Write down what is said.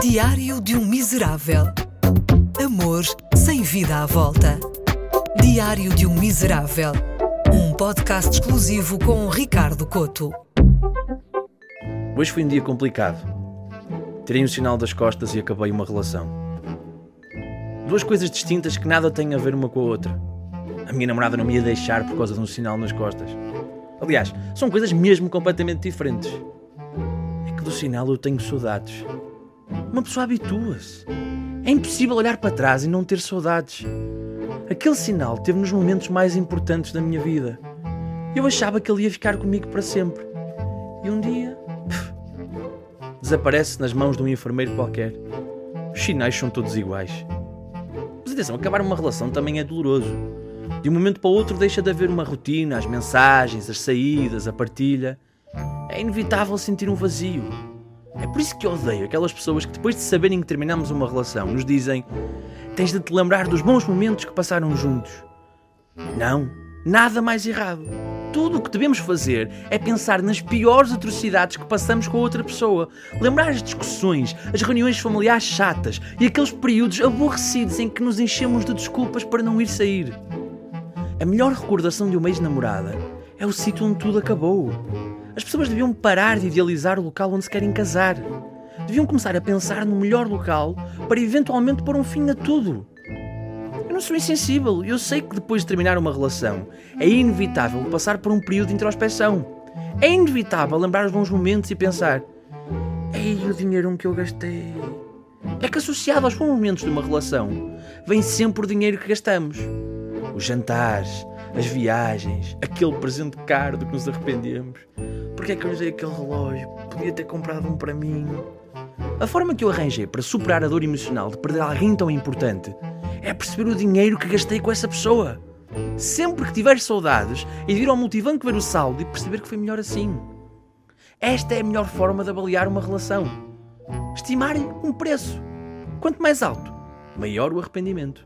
Diário de um Miserável. Amor sem vida à volta. Diário de um Miserável. Um podcast exclusivo com Ricardo Coto. Hoje foi um dia complicado. Tirei um sinal das costas e acabei uma relação. Duas coisas distintas que nada têm a ver uma com a outra. A minha namorada não me ia deixar por causa de um sinal nas costas. Aliás, são coisas mesmo completamente diferentes. É que do sinal eu tenho saudades. Uma pessoa habitua-se. É impossível olhar para trás e não ter saudades. Aquele sinal teve nos momentos mais importantes da minha vida. Eu achava que ele ia ficar comigo para sempre. E um dia. pff, desaparece nas mãos de um enfermeiro qualquer. Os sinais são todos iguais. Mas atenção, acabar uma relação também é doloroso. De um momento para o outro deixa de haver uma rotina, as mensagens, as saídas, a partilha. É inevitável sentir um vazio. É por isso que odeio aquelas pessoas que depois de saberem que terminamos uma relação nos dizem tens de te lembrar dos bons momentos que passaram juntos. Não, nada mais errado. Tudo o que devemos fazer é pensar nas piores atrocidades que passamos com a outra pessoa. Lembrar as discussões, as reuniões familiares chatas e aqueles períodos aborrecidos em que nos enchemos de desculpas para não ir sair. A melhor recordação de uma ex-namorada é o sítio onde tudo acabou. As pessoas deviam parar de idealizar o local onde se querem casar. Deviam começar a pensar no melhor local para eventualmente pôr um fim a tudo. Eu não sou insensível. Eu sei que depois de terminar uma relação é inevitável passar por um período de introspeção. É inevitável lembrar os bons momentos e pensar: Ei, o dinheiro que eu gastei. É que associado aos bons momentos de uma relação vem sempre o dinheiro que gastamos. Os jantares, as viagens, aquele presente caro do que nos arrependemos. Porque é que eu usei aquele relógio? Podia ter comprado um para mim. A forma que eu arranjei para superar a dor emocional de perder alguém tão importante é perceber o dinheiro que gastei com essa pessoa. Sempre que tiver saudades, e de ir ao multibanco ver o saldo e perceber que foi melhor assim. Esta é a melhor forma de avaliar uma relação. Estimar um preço. Quanto mais alto, maior o arrependimento.